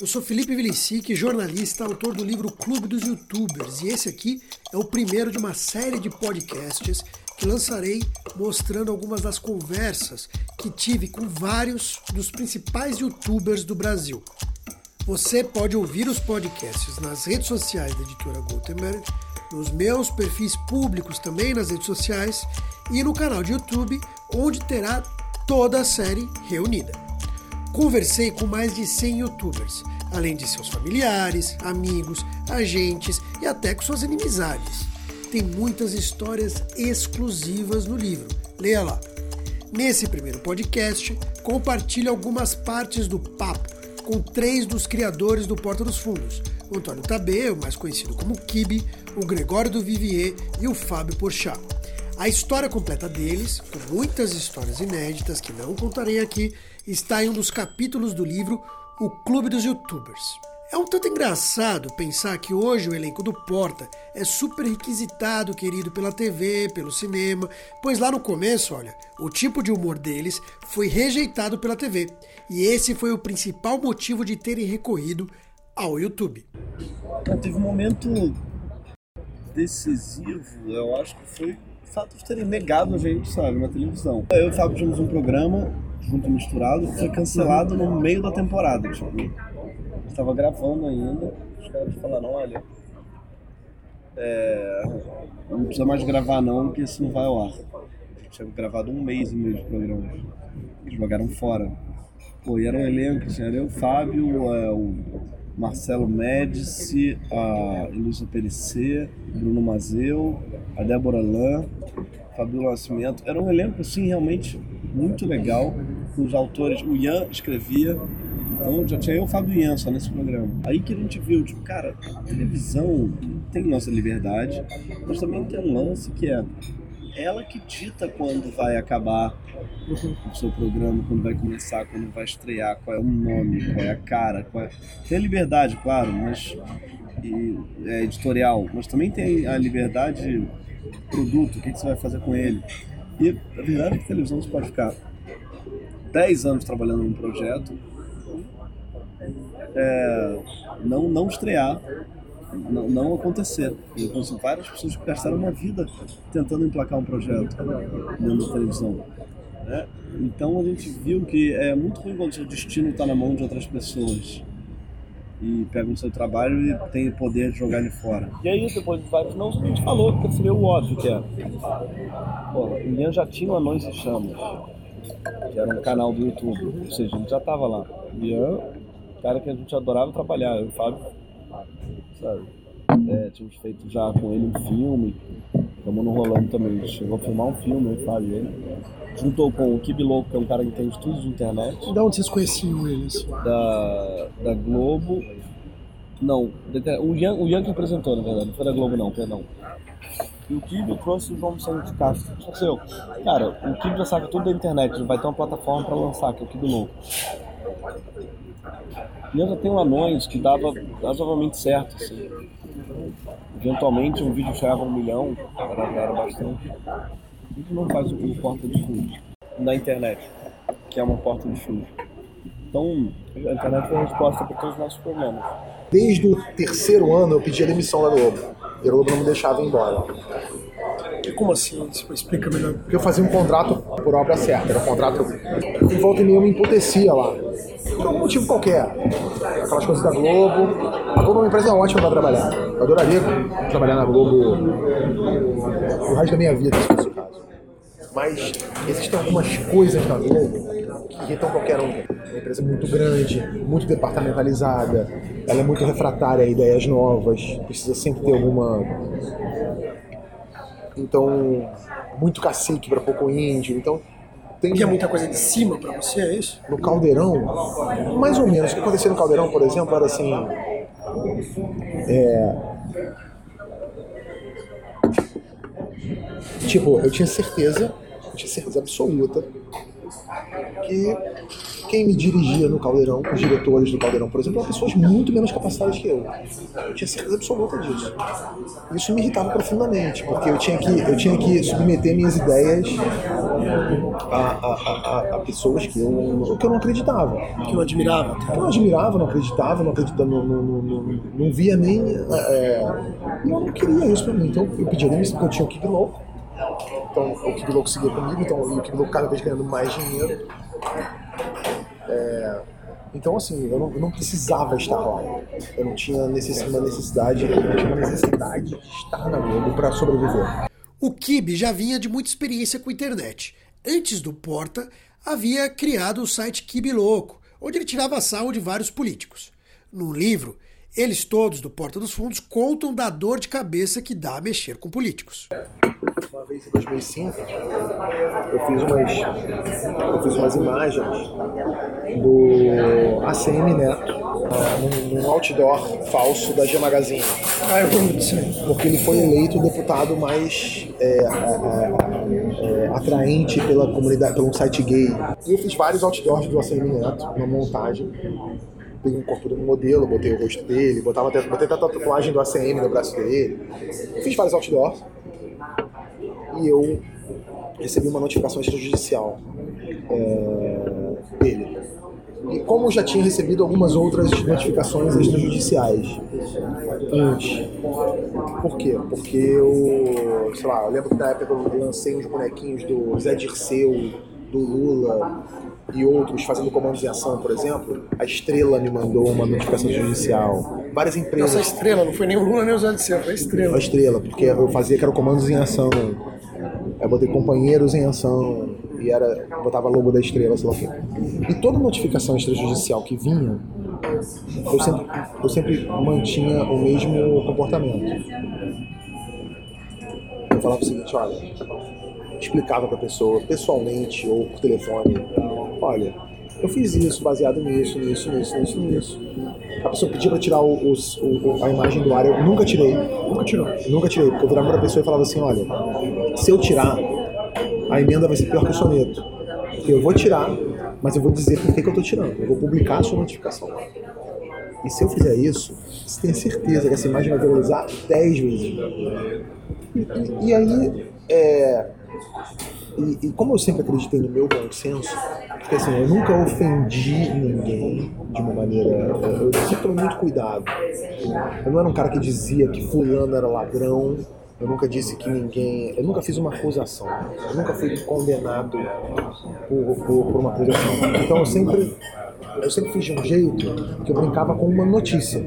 Eu sou Felipe Vilicic, jornalista, autor do livro Clube dos Youtubers, e esse aqui é o primeiro de uma série de podcasts que lançarei mostrando algumas das conversas que tive com vários dos principais youtubers do Brasil. Você pode ouvir os podcasts nas redes sociais da editora Gutenberg, nos meus perfis públicos também nas redes sociais e no canal de YouTube, onde terá toda a série reunida. Conversei com mais de 100 youtubers, além de seus familiares, amigos, agentes e até com suas inimizades. Tem muitas histórias exclusivas no livro. Leia lá. Nesse primeiro podcast, compartilho algumas partes do papo com três dos criadores do Porta dos Fundos: o Antônio o mais conhecido como Kibe, o Gregório do Vivier e o Fábio Porchat. A história completa deles, com muitas histórias inéditas que não contarei aqui, está em um dos capítulos do livro O Clube dos Youtubers. É um tanto engraçado pensar que hoje o elenco do Porta é super requisitado, querido pela TV, pelo cinema, pois lá no começo, olha, o tipo de humor deles foi rejeitado pela TV, e esse foi o principal motivo de terem recorrido ao YouTube. Teve um momento decisivo, eu acho que foi o fato de terem negado a gente, sabe, na televisão. Eu e o Fábio tínhamos um programa junto misturado foi cancelado no meio da temporada, tipo estava gravando ainda, os caras falaram, olha, é, não precisa mais gravar não, porque isso não vai ao ar. Tinha gravado um mês e meio de programa. Eles jogaram fora. Pô, e era um elenco, assim, era eu, o Fábio, é, o Marcelo Médici, a Elisa Perissé, Bruno Mazeu, a Débora Lã, Fabio Nascimento. Era um elenco, assim, realmente muito legal. Os autores, o Ian escrevia, então já tinha eu e Fábio Ian só nesse programa. Aí que a gente viu, tipo, cara, a televisão tem nossa liberdade, mas também tem um lance que é ela que dita quando vai acabar o seu programa, quando vai começar, quando vai estrear, qual é o nome, qual é a cara, qual é... Tem liberdade, claro, mas e, é editorial, mas também tem a liberdade produto, o que, que você vai fazer com ele. E a verdade é que a televisão você pode ficar 10 anos trabalhando num projeto é, não, não estrear, não, não acontecer. Eu conheço várias pessoas que gastaram uma vida tentando emplacar um projeto dentro da televisão. Né? Então a gente viu que é muito ruim quando o seu destino está na mão de outras pessoas e pegam o seu trabalho e tem o poder de jogar ele fora. E aí, depois de vários não, a gente falou, porque seria o óbvio que é. Pô, o Ian já tinha o Anões e Chamas, que era um canal do YouTube, ou seja, a gente já estava lá. O Ian cara que a gente adorava trabalhar, eu e o Fábio, sabe? É, tínhamos feito já com ele um filme, estamos no rolando também. Chegou a filmar um filme, eu e o Fábio ele. Juntou com o Kibi Louco, que é um cara que tem estudos de internet. Da onde vocês conheciam eles? Da, da Globo. Não, o Ian, o Ian que apresentou, na verdade, não foi da Globo não, perdão. E o Kibi trouxe o João Vicente de Castro. Só que eu, cara, o Kibi já saca tudo da internet, ele vai ter uma plataforma para lançar, que é o Kibi Louco. E eu já tenho anões que dava razoavelmente certo, assim. Eventualmente um vídeo chegava a um milhão, era, era bastante. A gente não faz o, o porta de fundo na internet, que é uma porta de fundo. Então, a internet foi a resposta para todos os nossos problemas. Desde o terceiro ano eu pedi a demissão da Globo. E a Globo não me deixava ir embora. Como assim? Explica melhor. Porque eu fazia um contrato por obra certa. Era um contrato. Em volta e meia eu me emputecia lá por algum motivo qualquer. Aquelas coisas da Globo. A Globo é uma empresa ótima para trabalhar. Eu adoraria trabalhar na Globo o resto da minha vida, se fosse o caso. Mas existem algumas coisas na Globo que irritam qualquer um. É uma empresa muito grande, muito departamentalizada, ela é muito refratária a ideias novas, precisa sempre ter alguma. Então, muito cacique para pouco índio. Então, tem... Que é muita coisa de cima para você, é isso? No Caldeirão, mais ou menos. O que acontecia no Caldeirão, por exemplo, era assim. É... Tipo, eu tinha certeza, certeza absoluta que quem me dirigia no Caldeirão, os diretores do Caldeirão, por exemplo, eram pessoas muito menos capacitadas que eu. Eu tinha certeza absoluta disso. Isso me irritava profundamente, porque eu tinha que, eu tinha que submeter minhas ideias a, a, a, a pessoas que eu, que eu não acreditava. Que eu admirava. Que eu não admirava, não acreditava, não acreditava, não, não, não, não, via nem. É, e eu não queria isso pra mim. Então eu pedi demissão porque eu tinha o Kick Louco. Então o Kick Louco seguia comigo, então o Kick Louco cada vez ganhando mais dinheiro. É, então, assim, eu não, eu não, precisava estar lá. Eu não tinha necess, uma necessidade, eu tinha necessidade de estar na Globo para sobreviver. O Kibe já vinha de muita experiência com a internet. Antes do Porta, havia criado o site Kibe Louco, onde ele tirava sarro de vários políticos. No livro, eles todos do Porta dos Fundos contam da dor de cabeça que dá a mexer com políticos. Uma vez em 2005, eu fiz umas, eu fiz umas imagens do ACM Neto num, num outdoor falso da G Magazine. Ah, eu Porque ele foi eleito o deputado mais é, é, é, atraente pela comunidade, pelo site gay. E eu fiz vários outdoors do ACM Neto, uma montagem peguei um corpo do modelo, botei o rosto dele, botava até, botei até a tatuagem do ACM no braço dele. Fiz vários outdoors e eu recebi uma notificação extrajudicial é, dele. E como já tinha recebido algumas outras notificações extrajudiciais antes. Por quê? Porque eu, sei lá, eu lembro que na época eu lancei uns bonequinhos do Zé Dirceu, do Lula e outros fazendo comandos em ação, por exemplo. A Estrela me mandou uma notificação judicial. Várias empresas. Nossa, a Estrela, não foi nem o Lula nem o Zé Dirceu, foi a Estrela. A Estrela, porque eu fazia que era comandos em ação. Eu botei companheiros em ação e era botava logo da estrela, sei lá o quê. E toda notificação extrajudicial que vinha, eu sempre, eu sempre mantinha o mesmo comportamento. Eu falava o seguinte, olha, explicava para a pessoa, pessoalmente ou por telefone, olha, eu fiz isso baseado nisso, nisso, nisso, nisso, nisso. A pessoa pedia para tirar o, o, a imagem do ar, eu nunca tirei. Nunca tirou. Nunca tirei, porque eu virava para a pessoa e falava assim, olha, se eu tirar, a emenda vai ser pior que o soneto. Porque eu vou tirar, mas eu vou dizer por que, que eu estou tirando. Eu vou publicar a sua notificação. E se eu fizer isso, você tem certeza que essa imagem vai viralizar 10 vezes. E, e, e aí, é, e, e, como eu sempre acreditei no meu bom senso, porque assim, eu nunca ofendi ninguém de uma maneira. Eu sempre tomei muito cuidado. Eu não era um cara que dizia que fulano era ladrão. Eu nunca disse que ninguém. Eu nunca fiz uma acusação. Eu nunca fui condenado por, por, por uma acusação. Então eu sempre. Eu sempre fiz de um jeito que eu brincava com uma notícia.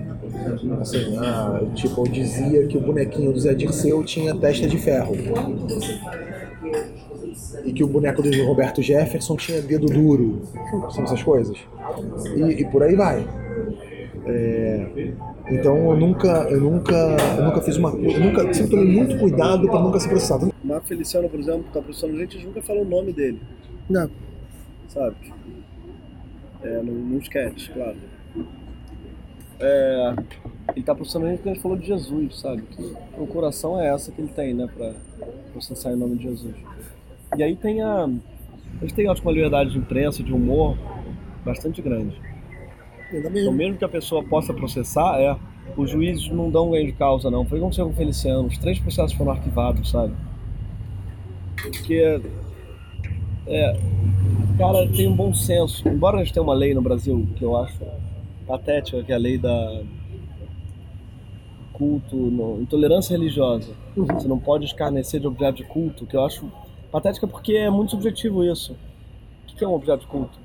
Assim, ah, tipo, eu dizia que o bonequinho do Zé Dirceu tinha testa de ferro e que o boneco do Roberto Jefferson tinha dedo duro, são essas coisas. E, e por aí vai. É, então eu nunca, eu nunca, eu nunca fiz uma eu nunca sempre tomei muito cuidado para nunca ser processado. O Marco Feliciano, por exemplo, tá processando gente, a gente nunca falou o nome dele. Não. Sabe? É, no, no sketch, claro. É, ele tá processando a gente porque a gente falou de Jesus, sabe? Que procuração é essa que ele tem, né, pra processar em nome de Jesus. E aí tem a. A gente tem uma liberdade de imprensa, de humor bastante grande. Então, mesmo que a pessoa possa processar, é. Os juízes não dão ganho de causa, não. Foi como com o Feliciano, os três processos foram arquivados, sabe? Porque. É. Cara, tem um bom senso. Embora a gente tenha uma lei no Brasil que eu acho patética, que é a lei da culto, no, intolerância religiosa. Uhum. Você não pode escarnecer de objeto de culto, que eu acho Patética porque é muito subjetivo isso. O que é um objeto de culto?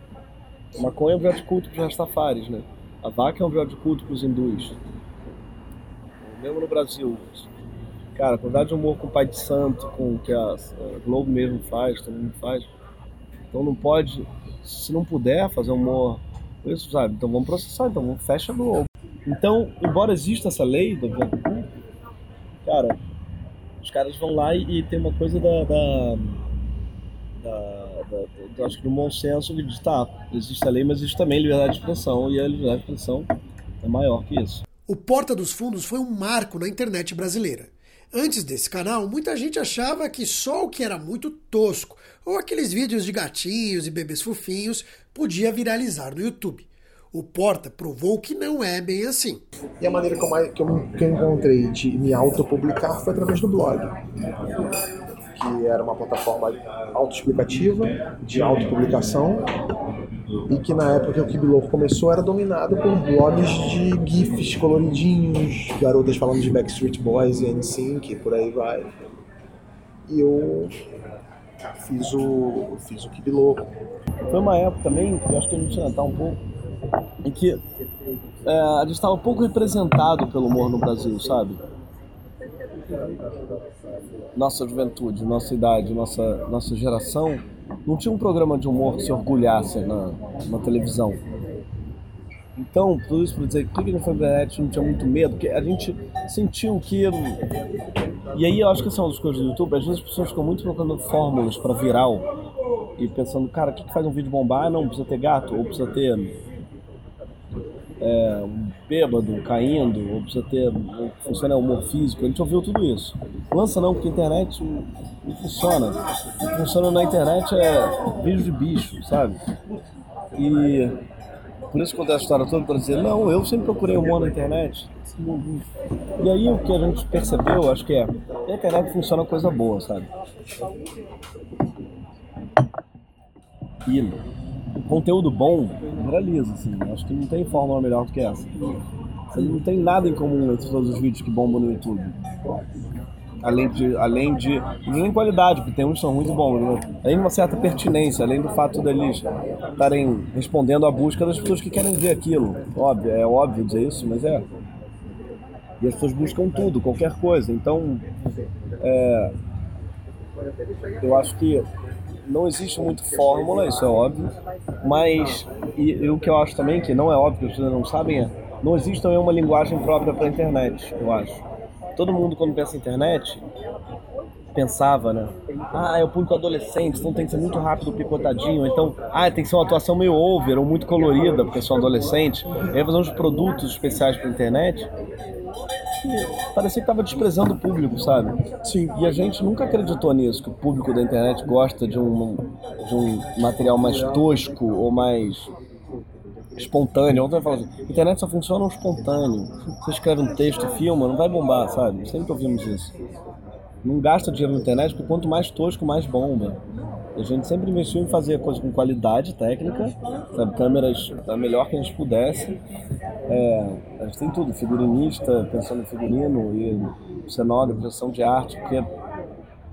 A maconha é um objeto de culto para os rastafares, né? A vaca é um objeto de culto para os hindus. Mesmo no Brasil. Cara, a quantidade de humor com o pai de santo, com o que a Globo mesmo faz, todo mundo faz. Então não pode, se não puder fazer humor isso, sabe? Então vamos processar, então vamos fecha a Globo. Então, embora exista essa lei do objeto de culto, cara, os caras vão lá e, e tem uma coisa da, da, da, da acho que do bom senso de tá, existe a lei, mas existe também liberdade de expressão e a liberdade de expressão é maior que isso. O Porta dos Fundos foi um marco na internet brasileira. Antes desse canal, muita gente achava que só o que era muito tosco, ou aqueles vídeos de gatinhos e bebês fofinhos, podia viralizar no YouTube. O Porta provou que não é bem assim. E a maneira que eu, que eu, que eu encontrei de me autopublicar foi através do blog. que era uma plataforma autoexplicativa, de autopublicação, e que na época que o Kibiloco começou era dominado por blogs de GIFs coloridinhos, garotas falando de Backstreet Boys e NSYNC, por aí vai. E eu fiz o, fiz o Kibiloco. Foi uma época também, eu acho que a gente ia entrar um pouco, em que é, a gente estava pouco representado pelo humor no Brasil, sabe? Nossa juventude, nossa idade, nossa, nossa geração não tinha um programa de humor que se orgulhasse na, na televisão. Então, tudo isso para dizer que clique no internet não tinha muito medo, porque a gente sentiu que. E aí eu acho que essa é uma das coisas do YouTube, às vezes as pessoas ficam muito procurando fórmulas para viral e pensando, cara, o que, que faz um vídeo bombar? Não, precisa ter gato, ou precisa ter é, bêbado caindo, ou precisa ter. funciona humor físico, a gente ouviu tudo isso. Lança não, porque a internet não funciona. O que funciona na internet é vídeo de bicho, sabe? E por isso que eu contei a história toda para dizer, não, eu sempre procurei humor na internet. E aí o que a gente percebeu, acho que é, a internet funciona coisa boa, sabe? E conteúdo bom viraliza, assim. Acho que não tem fórmula melhor do que essa. Você não tem nada em comum entre todos os vídeos que bombam no YouTube. Além de, além de. Nem qualidade, porque tem uns que são muito bons, né? além de uma certa pertinência, além do fato deles estarem respondendo à busca das pessoas que querem ver aquilo. Óbvio, é óbvio dizer isso, mas é. E as pessoas buscam tudo, qualquer coisa. Então, é, eu acho que não existe muito fórmula, isso é óbvio, mas e, e, o que eu acho também, que não é óbvio, que as não sabem, é não existe também uma linguagem própria para a internet, eu acho. Todo mundo quando pensa em internet, pensava, né? Ah, é o público adolescente, então tem que ser muito rápido, picotadinho. Então, ah, tem que ser uma atuação meio over ou muito colorida, porque são adolescentes. E aí fazer uns produtos especiais para internet parecia que estava desprezando o público, sabe? Sim. E a gente nunca acreditou nisso, que o público da internet gosta de um, de um material mais tosco ou mais espontâneo. Ontem eu falo assim, internet só funciona no espontâneo. Você escreve um texto, filma, não vai bombar, sabe? Sempre ouvimos isso. Não gasta dinheiro na internet, porque quanto mais tosco, mais bomba. A gente sempre investiu em fazer coisas com qualidade técnica, sabe? câmeras a melhor que a gente pudesse. É, a gente tem tudo, figurinista, pensando em figurino e cenógrafo, direção de arte, porque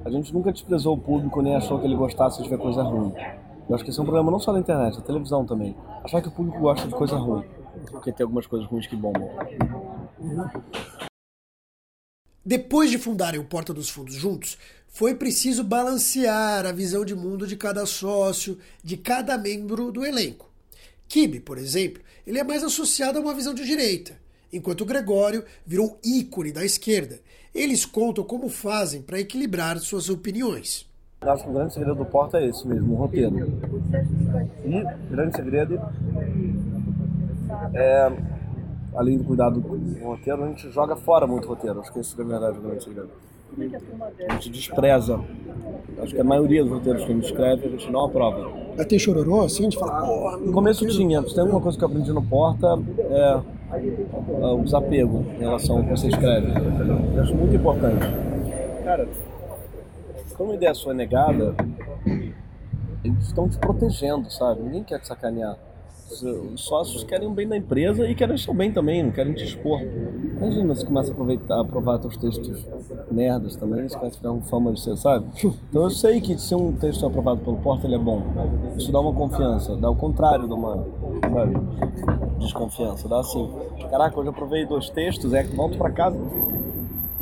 a gente nunca desprezou o público nem achou que ele gostasse de ver coisa ruim. Eu acho que esse é um problema não só da internet, da televisão também. Achar que o público gosta de coisa ruim, porque tem algumas coisas ruins que bombam. Depois de fundarem o Porta dos Fundos juntos, foi preciso balancear a visão de mundo de cada sócio, de cada membro do elenco. Kibe, por exemplo, ele é mais associado a uma visão de direita, enquanto Gregório virou ícone da esquerda. Eles contam como fazem para equilibrar suas opiniões. Acho que o grande segredo do Porta é esse mesmo, o roteiro. E grande segredo é além do cuidado com o roteiro, a gente joga fora muito roteiro. Acho que isso é verdade o grande segredo. A gente despreza. Acho que a maioria dos roteiros que a gente escreve, a gente não aprova. Mas tem chororô assim? De falar, porra. No começo tinha. Tem uma coisa que eu aprendi no Porta, é, é o desapego em relação ao que você escreve. Eu acho muito importante. Cara, quando uma ideia sua é negada, eles estão te protegendo, sabe? Ninguém quer te sacanear. Os sócios querem o bem da empresa e querem o seu bem também, não querem te expor. Imagina se começa a aproveitar, aprovar teus textos merdas também, você começa a ficar com fama de ser, sabe? Então eu sei que se um texto é aprovado pelo Porta, ele é bom. Isso dá uma confiança, dá o contrário de uma, sabe, desconfiança. Dá assim, caraca, hoje eu aprovei dois textos, é que volto pra casa,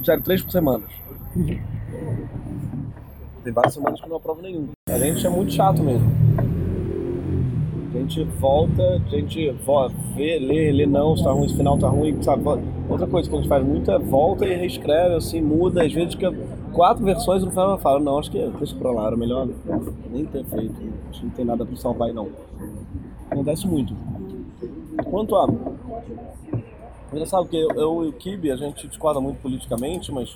já três por semana. Tem várias semanas que eu não aprovo nenhum. A gente é muito chato mesmo. A gente volta, a gente vê, lê, lê não, se tá ruim, se final tá ruim, sabe? Outra coisa que a gente faz muito é volta e reescreve, assim, muda, às vezes que quatro versões no final fala, não, acho que deixa pra lá, era melhor nem ter feito, acho que não tem nada pra salvar aí não. Acontece muito. Quanto a. Engraçado que eu, eu e o Kibi, a gente discorda muito politicamente, mas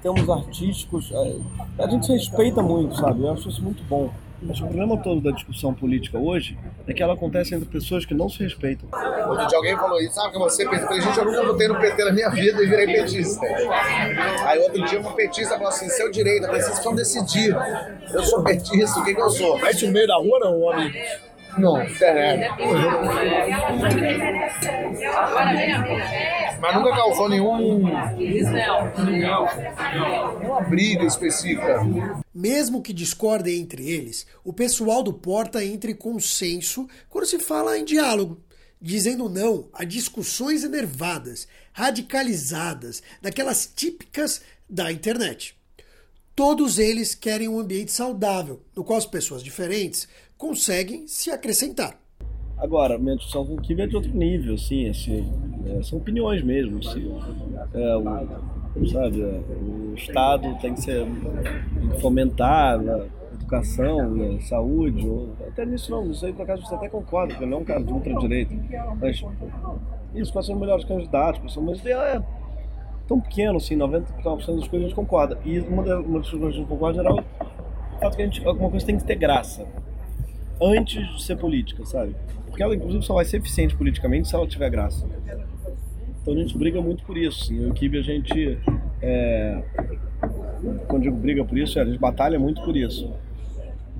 termos artísticos, é, a gente respeita muito, sabe? Eu acho isso muito bom. Mas o problema todo da discussão política hoje é que ela acontece entre pessoas que não se respeitam. Outro dia alguém falou isso, sabe que você falei, gente, eu nunca votei no PT na minha vida e virei petista. Aí outro dia uma petista falou assim, seu direito, vocês precisam decidir. Eu sou petista, o que, que eu sou? Mas no meio da rua não, homem. Não, internet. Mas nunca causou nenhum. nenhuma briga específica. Mesmo que discordem entre eles, o pessoal do Porta entra em consenso quando se fala em diálogo, dizendo não a discussões enervadas, radicalizadas, daquelas típicas da internet. Todos eles querem um ambiente saudável, no qual as pessoas diferentes conseguem se acrescentar. Agora, minha discussão com o Kibe é de outro nível, assim, assim é, são opiniões mesmo. Assim, é, o, sabe, é, o Estado tem que ser tem que fomentar a educação, a saúde, ou, até nisso não, isso aí por acaso você até concorda, porque não é um cara de ultradireita. Mas isso, quais são os melhores candidatos, quais são, mas é tão pequeno, assim, 99% das coisas a gente concorda. E uma das, coisas que a gente concorda geral é o fato que a gente, alguma coisa tem que ter graça antes de ser política, sabe? Porque ela, inclusive, só vai ser eficiente politicamente se ela tiver graça. Então a gente briga muito por isso. Em Equipe a gente. É... Quando digo briga por isso, é, a gente batalha muito por isso.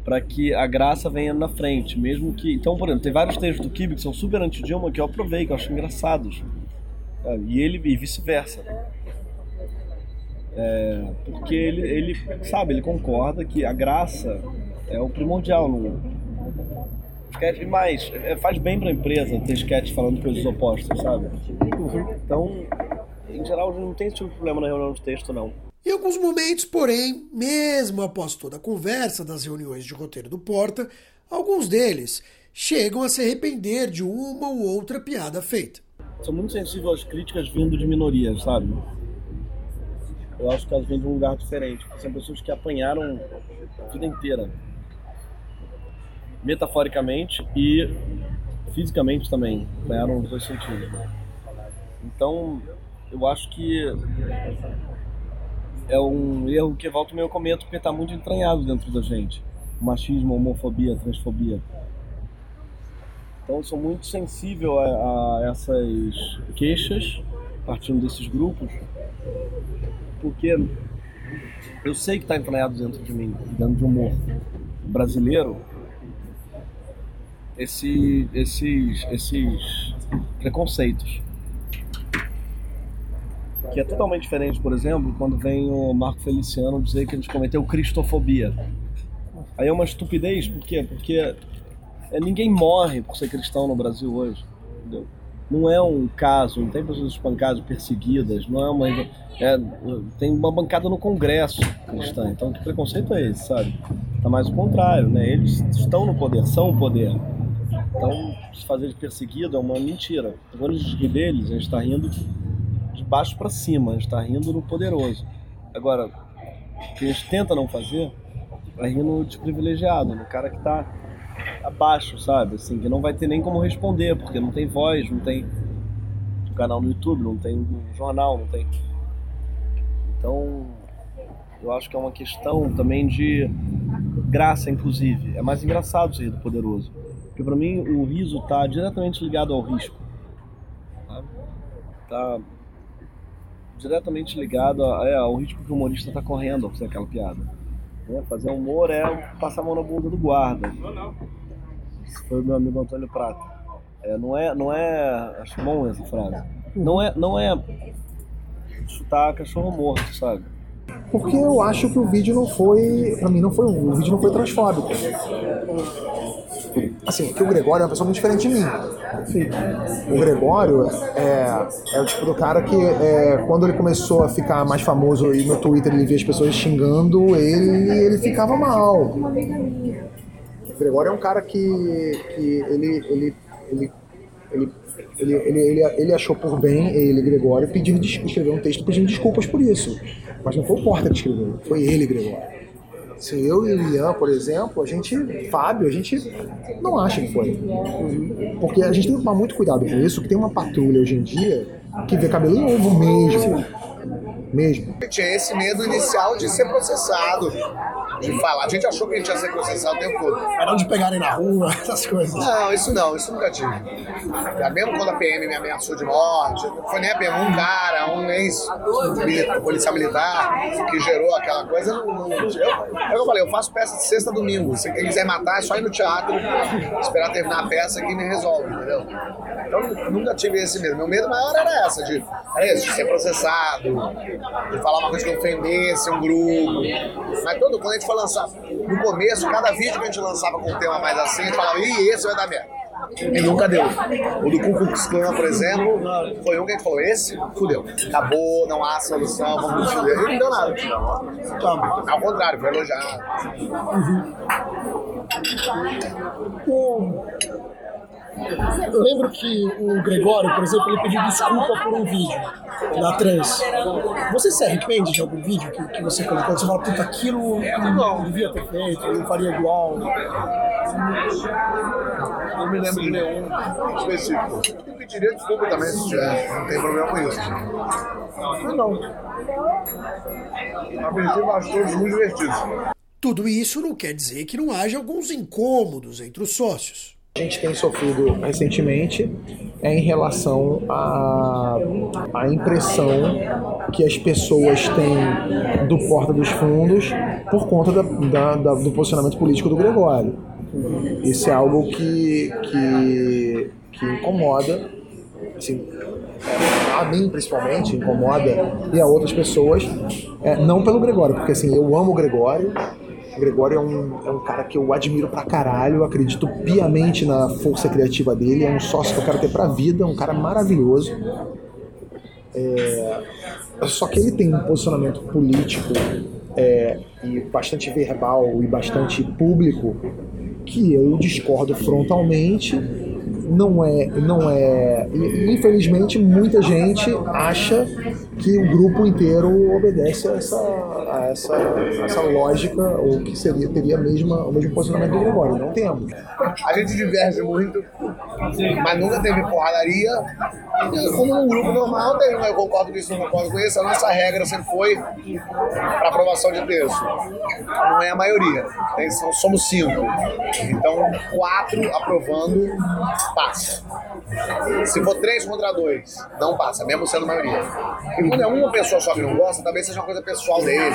Para que a graça venha na frente, mesmo que. Então, por exemplo, tem vários textos do Kibe que são super anti-Dilma que eu aprovei, que eu acho engraçados. Sabe? E ele e vice-versa. É, porque ele, ele, sabe, ele concorda que a graça é o primordial no, sketch mais. É, faz bem pra empresa ter sketch falando coisas opostas, sabe? Então, em geral, não tem esse tipo de problema na reunião de texto, não. Em alguns momentos, porém, mesmo após toda a conversa das reuniões de roteiro do Porta, alguns deles chegam a se arrepender de uma ou outra piada feita. Sou muito sensível às críticas vindo de minorias, sabe? Eu acho que elas vêm de um lugar diferente. São pessoas que apanharam a vida inteira metaforicamente e fisicamente também, ganharam nos dois sentidos. Então, eu acho que é um erro que volta meio comento porque está muito entranhado dentro da gente. Machismo, homofobia, transfobia. Então, eu sou muito sensível a, a essas queixas, partindo desses grupos, porque eu sei que está entranhado dentro de mim, dentro de um humor brasileiro, esse, esses, esses preconceitos. Que é totalmente diferente, por exemplo, quando vem o Marco Feliciano dizer que a gente cometeu cristofobia. Aí é uma estupidez, por quê? Porque é, ninguém morre por ser cristão no Brasil hoje. Entendeu? Não é um caso, não tem pessoas espancadas, perseguidas, não é uma. É, tem uma bancada no Congresso cristã, então que preconceito é esse, sabe? Tá mais o contrário, né? Eles estão no poder, são o poder. Então, se fazer de perseguido é uma mentira. Quando a gente deles, a gente está rindo de baixo para cima, a gente está rindo no poderoso. Agora, o que a gente tenta não fazer é rir no desprivilegiado, no cara que está abaixo, sabe? Assim, que não vai ter nem como responder, porque não tem voz, não tem canal no YouTube, não tem jornal, não tem. Então, eu acho que é uma questão também de graça, inclusive. É mais engraçado ser do poderoso. Porque para mim o riso está diretamente ligado ao risco. Está diretamente ligado a, é, ao risco que o humorista está correndo ao fazer aquela piada. Né? Fazer humor é passar a mão na bunda do guarda. Esse foi o meu amigo Antônio Prata. É, não é, não é, acho bom essa frase. Não é, não é chutar cachorro morto, sabe? Porque eu acho que o vídeo não foi, para mim não foi, o vídeo não foi transfóbico assim, que o Gregório é uma pessoa muito diferente de mim. Sim. O Gregório é, é o tipo do cara que, é, quando ele começou a ficar mais famoso e no Twitter ele via as pessoas xingando ele, ele ficava mal. O Gregório é um cara que, que ele, ele, ele, ele ele, ele, ele, ele, achou por bem, ele, Gregório, pedir, escrever um texto pedindo desculpas por isso. Mas não foi o Porta que escreveu, foi ele, Gregório. Se eu e o Ian, por exemplo, a gente, Fábio, a gente não acha que foi. Porque a gente tem que tomar muito cuidado com isso, que tem uma patrulha hoje em dia que vê cabelo novo mesmo. Mesmo. Tinha esse medo inicial de ser processado. de falar. A gente achou que a gente ia ser processado o tempo todo. Era onde pegarem na rua, essas coisas. Não, isso não, isso nunca tive. Já mesmo quando a PM me ameaçou de morte, não foi nem a PM, um cara, um ex-policial militar, que gerou aquela coisa. Não, não, eu, é eu falei, eu faço peça de sexta a domingo. Se quem quiser matar, é só ir no teatro, esperar terminar a peça que me resolve, entendeu? Então nunca tive esse medo. Meu medo maior era essa, de, era esse, de ser processado, de falar uma coisa que ofendesse um grupo. Mas todo, quando a gente foi lançar, no começo, cada vídeo que a gente lançava com um tema mais assim, a gente falava, ih, esse vai dar merda. E nunca deu. O do Ku Klux por exemplo, foi um que a gente falou, esse, fudeu. Acabou, não há solução, vamos fuder. E não deu nada. Ao contrário, foi elogiado. Uhum. Eu lembro que o Gregório, por exemplo, ele pediu desculpa por um vídeo da trans. Você se arrepende de algum vídeo que, que você colocou? Você fala, puta, aquilo não devia ter feito, eu faria igual. Não me lembro de nenhum específico. Eu pediria desculpa também se tiver, não tem problema com isso. Mas não. A princípio, acho todos muito divertidos. Tudo isso não quer dizer que não haja alguns incômodos entre os sócios a gente tem sofrido recentemente é em relação à, à impressão que as pessoas têm do Porta dos Fundos por conta da, da, da, do posicionamento político do Gregório. Isso é algo que, que, que incomoda, assim, a mim principalmente, incomoda, e a outras pessoas, é, não pelo Gregório, porque assim, eu amo o Gregório, o Gregório é um, é um cara que eu admiro pra caralho, acredito piamente na força criativa dele, é um sócio que eu quero ter pra vida, um cara maravilhoso. É, só que ele tem um posicionamento político é, e bastante verbal e bastante público que eu discordo frontalmente não é, não é. Infelizmente, muita gente acha que o grupo inteiro obedece a essa, a essa, a essa lógica ou que seria teria a mesma, o mesmo posicionamento do Gregório. Não temos. A gente diverge muito, mas nunca teve porradaria. Como um grupo normal, tem, eu concordo com isso, não concordo com isso. A nossa regra sempre foi para aprovação de texto. Não é a maioria, tem, somos cinco. Então, quatro aprovando passa. Se for três contra dois, não passa, mesmo sendo maioria. E quando é uma pessoa só que não gosta, talvez seja uma coisa pessoal dele.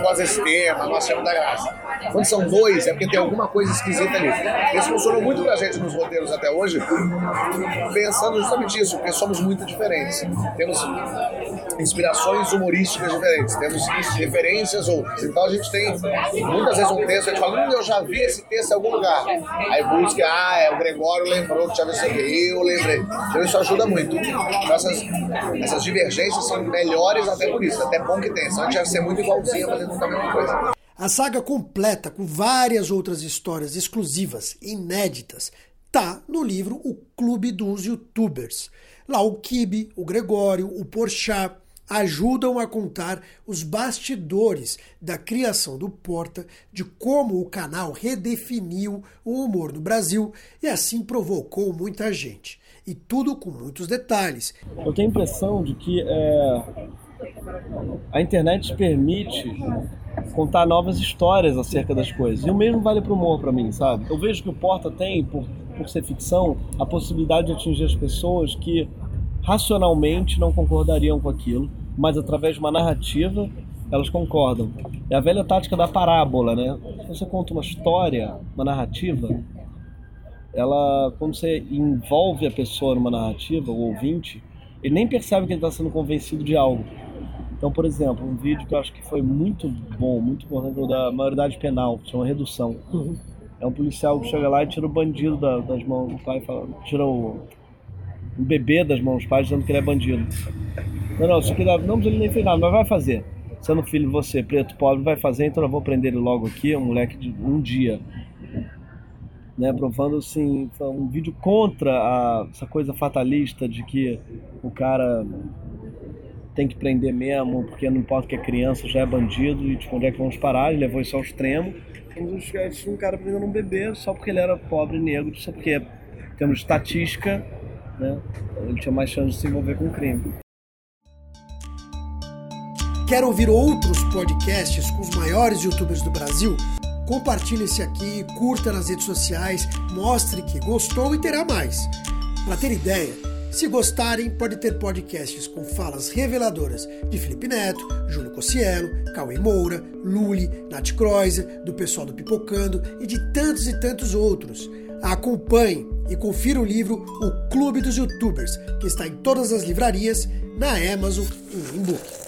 Gosta desse tema, não achamos da graça. Quando são dois, é porque tem alguma coisa esquisita ali. Isso funcionou muito pra gente nos roteiros até hoje, pensando justamente isso, porque somos muito diferentes. Temos inspirações humorísticas diferentes, temos referências outras. Então a gente tem muitas vezes um texto, a gente fala, hum, eu já vi esse texto em algum lugar. Aí busca, ah, é o Gregório lembrou que tinha visto aqui, eu lembrei. Então isso ajuda muito. Então, essas, essas divergências são melhores até por isso, até bom que tem. Senão a gente ia ser muito igualzinho fazendo a mesma coisa. A saga completa, com várias outras histórias exclusivas, inéditas, tá no livro O Clube dos Youtubers. Lá o Kibe, o Gregório, o Porchat ajudam a contar os bastidores da criação do Porta, de como o canal redefiniu o humor no Brasil e assim provocou muita gente. E tudo com muitos detalhes. Eu tenho a impressão de que é, a internet permite contar novas histórias acerca das coisas. E o mesmo vale para o humor para mim, sabe? Eu vejo que o Porta tem, por, por ser ficção, a possibilidade de atingir as pessoas que racionalmente não concordariam com aquilo, mas através de uma narrativa elas concordam. É a velha tática da parábola, né? Você conta uma história, uma narrativa, ela, quando você envolve a pessoa numa narrativa, o ouvinte, ele nem percebe que ele está sendo convencido de algo. Então, por exemplo, um vídeo que eu acho que foi muito bom, muito importante, da maioridade penal, chama Redução. Uhum. É um policial que chega lá e tira o bandido das mãos do pai, fala, tira o um bebê das mãos dos pais dizendo que ele é bandido. Não, não, isso aqui não, mas ele nem fez nada, mas vai fazer. Sendo filho de você, preto, pobre, vai fazer, então eu vou prender ele logo aqui, um moleque de um dia. Né, provando assim, um vídeo contra a, essa coisa fatalista de que o cara tem que prender mesmo, porque não importa que é criança, já é bandido, e tipo, onde é que vamos parar? Ele levou isso ao extremo. Um cara prendendo um bebê só porque ele era pobre negro, só porque temos estatística né? Ele tinha mais chance de se envolver com crime. Quer ouvir outros podcasts com os maiores youtubers do Brasil? Compartilhe esse aqui, curta nas redes sociais, mostre que gostou e terá mais. Para ter ideia, se gostarem, pode ter podcasts com falas reveladoras de Felipe Neto, Júlio Cossielo, Cauê Moura, Luli, Nath Kreuzer, do pessoal do Pipocando e de tantos e tantos outros. Acompanhe e confira o livro O Clube dos Youtubers, que está em todas as livrarias, na Amazon e no e-book.